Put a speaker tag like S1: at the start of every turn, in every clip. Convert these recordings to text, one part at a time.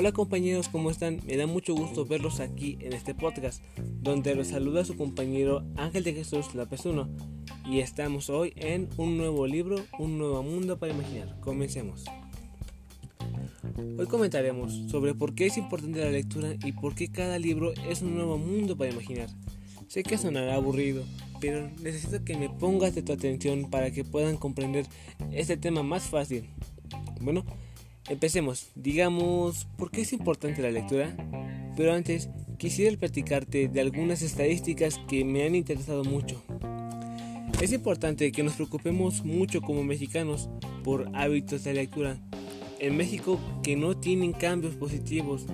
S1: Hola compañeros, ¿cómo están? Me da mucho gusto verlos aquí en este podcast, donde los saluda su compañero Ángel de Jesús López 1. Y estamos hoy en un nuevo libro, un nuevo mundo para imaginar. Comencemos. Hoy comentaremos sobre por qué es importante la lectura y por qué cada libro es un nuevo mundo para imaginar. Sé que sonará aburrido, pero necesito que me pongas de tu atención para que puedan comprender este tema más fácil. Bueno, empecemos. Digamos, ¿por qué es importante la lectura? Pero antes, quisiera platicarte de algunas estadísticas que me han interesado mucho. Es importante que nos preocupemos mucho como mexicanos por hábitos de lectura. En México que no tienen cambios positivos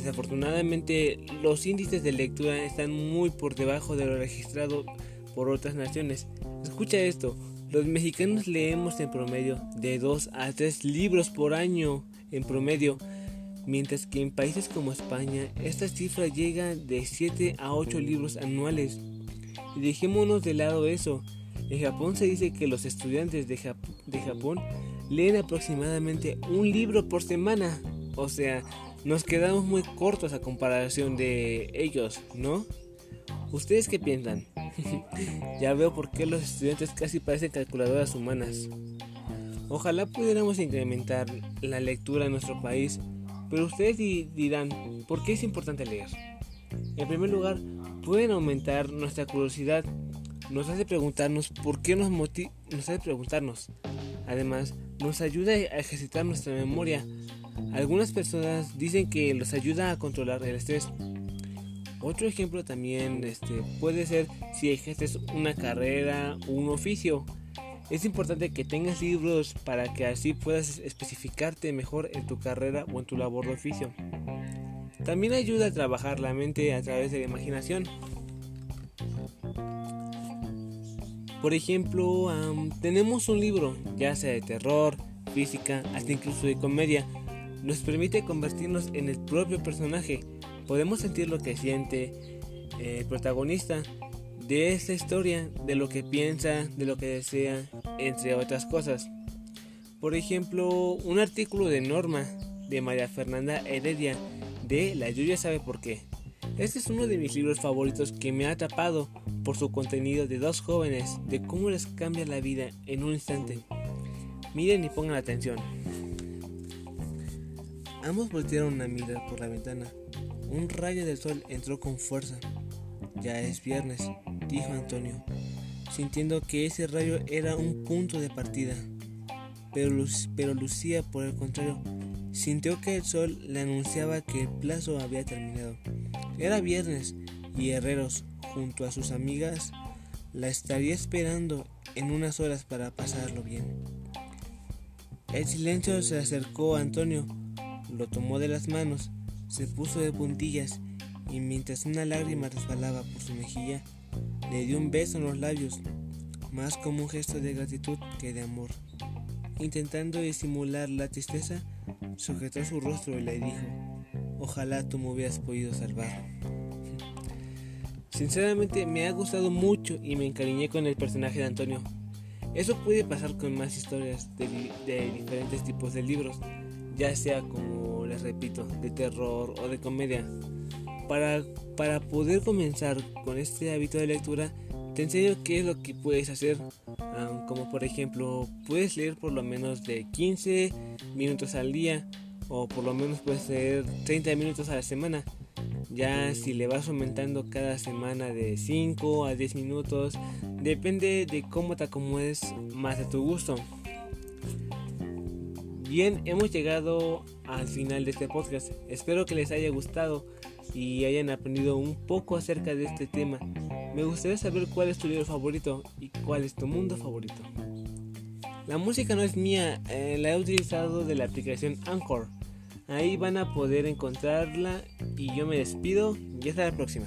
S1: Desafortunadamente, los índices de lectura están muy por debajo de lo registrado por otras naciones. Escucha esto, los mexicanos leemos en promedio de 2 a 3 libros por año en promedio, mientras que en países como España esta cifra llega de 7 a 8 libros anuales. Y dejémonos de lado eso. En Japón se dice que los estudiantes de, de Japón leen aproximadamente un libro por semana. O sea, nos quedamos muy cortos a comparación de ellos, ¿no? ¿Ustedes qué piensan? ya veo por qué los estudiantes casi parecen calculadoras humanas. Ojalá pudiéramos incrementar la lectura en nuestro país, pero ustedes dirán, ¿por qué es importante leer? En primer lugar, pueden aumentar nuestra curiosidad, nos hace preguntarnos por qué nos nos hace preguntarnos. Además, nos ayuda a ejercitar nuestra memoria, algunas personas dicen que los ayuda a controlar el estrés. Otro ejemplo también este, puede ser si ejerces una carrera o un oficio. Es importante que tengas libros para que así puedas especificarte mejor en tu carrera o en tu labor de oficio. También ayuda a trabajar la mente a través de la imaginación. Por ejemplo, tenemos un libro, ya sea de terror, física, hasta incluso de comedia, nos permite convertirnos en el propio personaje. Podemos sentir lo que siente eh, el protagonista de esta historia, de lo que piensa, de lo que desea, entre otras cosas. Por ejemplo, un artículo de Norma de María Fernanda Heredia de La lluvia sabe por qué. Este es uno de mis libros favoritos que me ha atrapado por su contenido de dos jóvenes, de cómo les cambia la vida en un instante. Miren y pongan atención. Ambos voltearon a mirar por la ventana. Un rayo del sol entró con fuerza. Ya es viernes, dijo Antonio, sintiendo que ese rayo era un punto de partida. Pero, pero Lucía, por el contrario, sintió que el sol le anunciaba que el plazo había terminado. Era viernes y Herreros, junto a sus amigas, la estaría esperando en unas horas para pasarlo bien. El silencio se acercó a Antonio lo tomó de las manos, se puso de puntillas y mientras una lágrima resbalaba por su mejilla, le dio un beso en los labios, más como un gesto de gratitud que de amor. Intentando disimular la tristeza, sujetó su rostro y le dijo, ojalá tú me hubieras podido salvar. Sinceramente me ha gustado mucho y me encariñé con el personaje de Antonio. Eso puede pasar con más historias de, de diferentes tipos de libros, ya sea como repito, de terror o de comedia. Para, para poder comenzar con este hábito de lectura, te enseño qué es lo que puedes hacer. como por ejemplo, puedes leer por lo menos de 15 minutos al día o por lo menos puedes leer 30 minutos a la semana. Ya si le vas aumentando cada semana de 5 a 10 minutos, depende de cómo te acomodes más a tu gusto. Bien, hemos llegado al final de este podcast. Espero que les haya gustado y hayan aprendido un poco acerca de este tema. Me gustaría saber cuál es tu libro favorito y cuál es tu mundo favorito. La música no es mía, eh, la he utilizado de la aplicación Anchor. Ahí van a poder encontrarla y yo me despido y hasta la próxima.